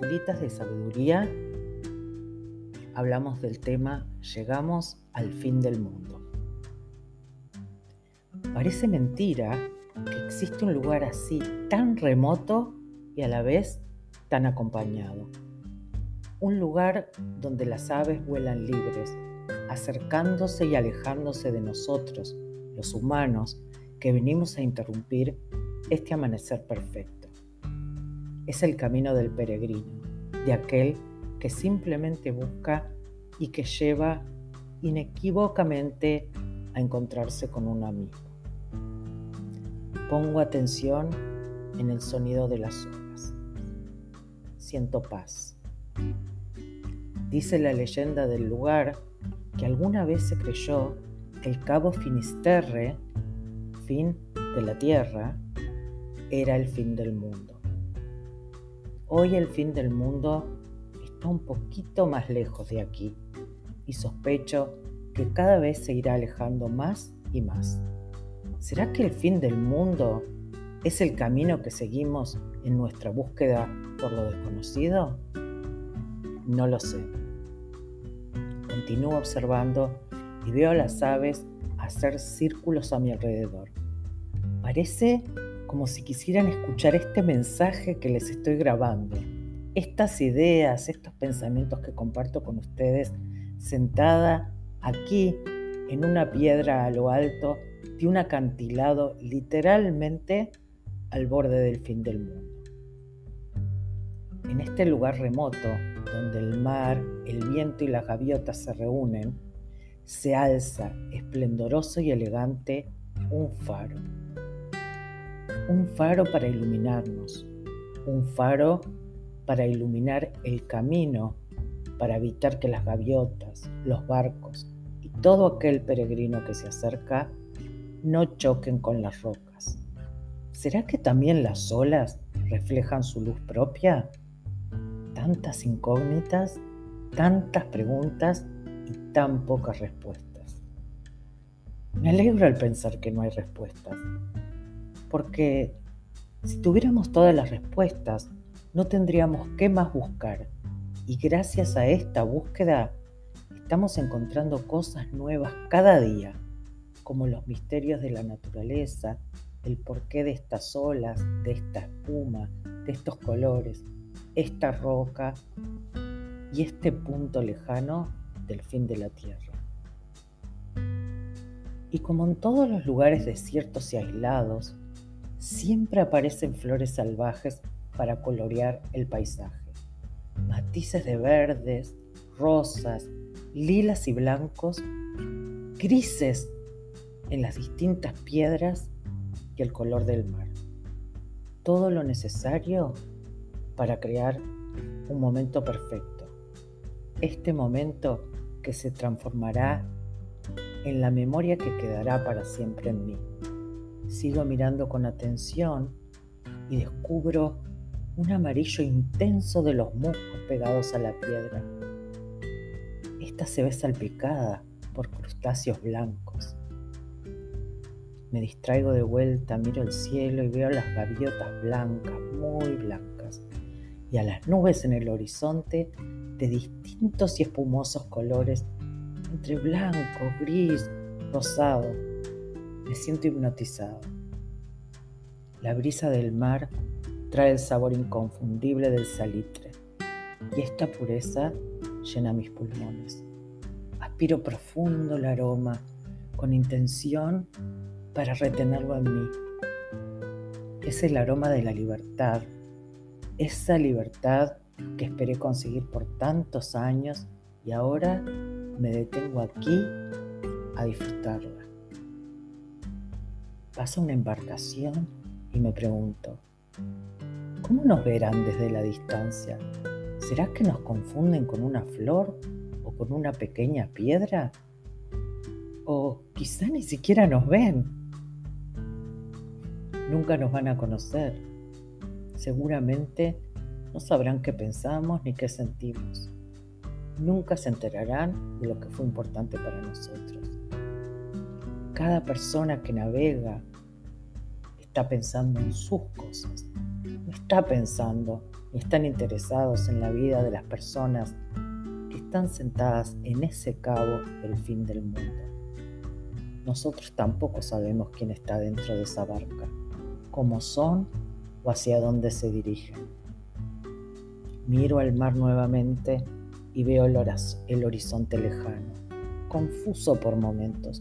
de sabiduría hablamos del tema Llegamos al fin del mundo. Parece mentira que existe un lugar así tan remoto y a la vez tan acompañado. Un lugar donde las aves vuelan libres, acercándose y alejándose de nosotros, los humanos, que venimos a interrumpir este amanecer perfecto es el camino del peregrino, de aquel que simplemente busca y que lleva inequívocamente a encontrarse con un amigo. Pongo atención en el sonido de las olas. Siento paz. Dice la leyenda del lugar que alguna vez se creyó que el cabo Finisterre, fin de la tierra, era el fin del mundo. Hoy el fin del mundo está un poquito más lejos de aquí y sospecho que cada vez se irá alejando más y más. ¿Será que el fin del mundo es el camino que seguimos en nuestra búsqueda por lo desconocido? No lo sé. Continúo observando y veo a las aves hacer círculos a mi alrededor. Parece como si quisieran escuchar este mensaje que les estoy grabando, estas ideas, estos pensamientos que comparto con ustedes sentada aquí en una piedra a lo alto de un acantilado literalmente al borde del fin del mundo. En este lugar remoto, donde el mar, el viento y las gaviotas se reúnen, se alza esplendoroso y elegante un faro un faro para iluminarnos, un faro para iluminar el camino, para evitar que las gaviotas, los barcos y todo aquel peregrino que se acerca no choquen con las rocas. ¿Será que también las olas reflejan su luz propia? Tantas incógnitas, tantas preguntas y tan pocas respuestas. Me alegro al pensar que no hay respuestas porque si tuviéramos todas las respuestas, no tendríamos qué más buscar. Y gracias a esta búsqueda, estamos encontrando cosas nuevas cada día, como los misterios de la naturaleza, el porqué de estas olas, de esta espuma, de estos colores, esta roca y este punto lejano del fin de la Tierra. Y como en todos los lugares desiertos y aislados, siempre aparecen flores salvajes para colorear el paisaje. Matices de verdes, rosas, lilas y blancos, grises en las distintas piedras y el color del mar. Todo lo necesario para crear un momento perfecto. Este momento que se transformará en la memoria que quedará para siempre en mí. Sigo mirando con atención y descubro un amarillo intenso de los musgos pegados a la piedra. Esta se ve salpicada por crustáceos blancos. Me distraigo de vuelta, miro el cielo y veo las gaviotas blancas, muy blancas, y a las nubes en el horizonte de distintos y espumosos colores, entre blanco, gris, rosado me siento hipnotizado. La brisa del mar trae el sabor inconfundible del salitre y esta pureza llena mis pulmones. Aspiro profundo el aroma con intención para retenerlo en mí. Es el aroma de la libertad, esa libertad que esperé conseguir por tantos años y ahora me detengo aquí a disfrutarla. Pasa una embarcación y me pregunto, ¿cómo nos verán desde la distancia? ¿Será que nos confunden con una flor o con una pequeña piedra? O quizá ni siquiera nos ven. Nunca nos van a conocer. Seguramente no sabrán qué pensamos ni qué sentimos. Nunca se enterarán de lo que fue importante para nosotros. Cada persona que navega está pensando en sus cosas, no está pensando ni están interesados en la vida de las personas que están sentadas en ese cabo del fin del mundo. Nosotros tampoco sabemos quién está dentro de esa barca, cómo son o hacia dónde se dirigen. Miro al mar nuevamente y veo el, el horizonte lejano, confuso por momentos.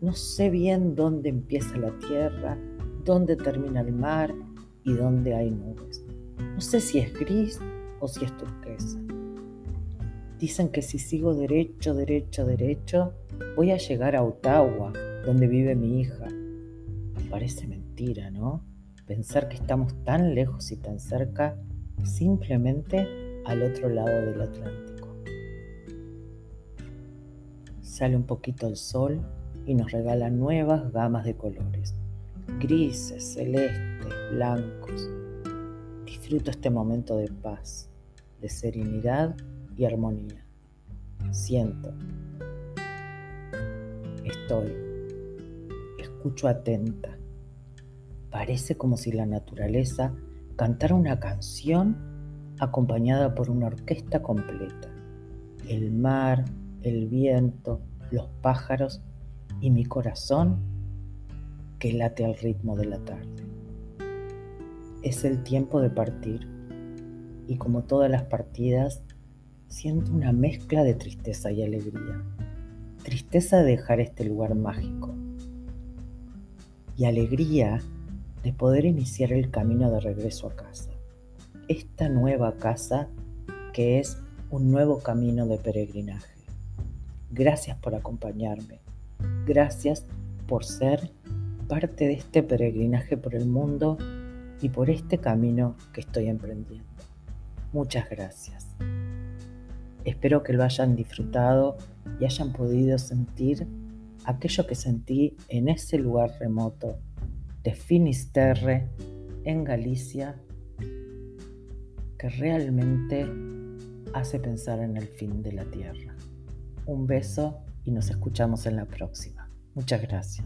No sé bien dónde empieza la tierra, dónde termina el mar y dónde hay nubes. No sé si es gris o si es turquesa. Dicen que si sigo derecho, derecho, derecho, voy a llegar a Ottawa, donde vive mi hija. Parece mentira, ¿no? Pensar que estamos tan lejos y tan cerca, simplemente al otro lado del Atlántico. Sale un poquito el sol y nos regala nuevas gamas de colores, grises, celestes, blancos. Disfruto este momento de paz, de serenidad y armonía. Siento, estoy, escucho atenta. Parece como si la naturaleza cantara una canción acompañada por una orquesta completa. El mar, el viento, los pájaros y mi corazón que late al ritmo de la tarde. Es el tiempo de partir y como todas las partidas, siento una mezcla de tristeza y alegría. Tristeza de dejar este lugar mágico y alegría de poder iniciar el camino de regreso a casa. Esta nueva casa que es un nuevo camino de peregrinaje. Gracias por acompañarme. Gracias por ser parte de este peregrinaje por el mundo y por este camino que estoy emprendiendo. Muchas gracias. Espero que lo hayan disfrutado y hayan podido sentir aquello que sentí en ese lugar remoto de Finisterre, en Galicia, que realmente hace pensar en el fin de la tierra. Un beso y nos escuchamos en la próxima. Muchas gracias.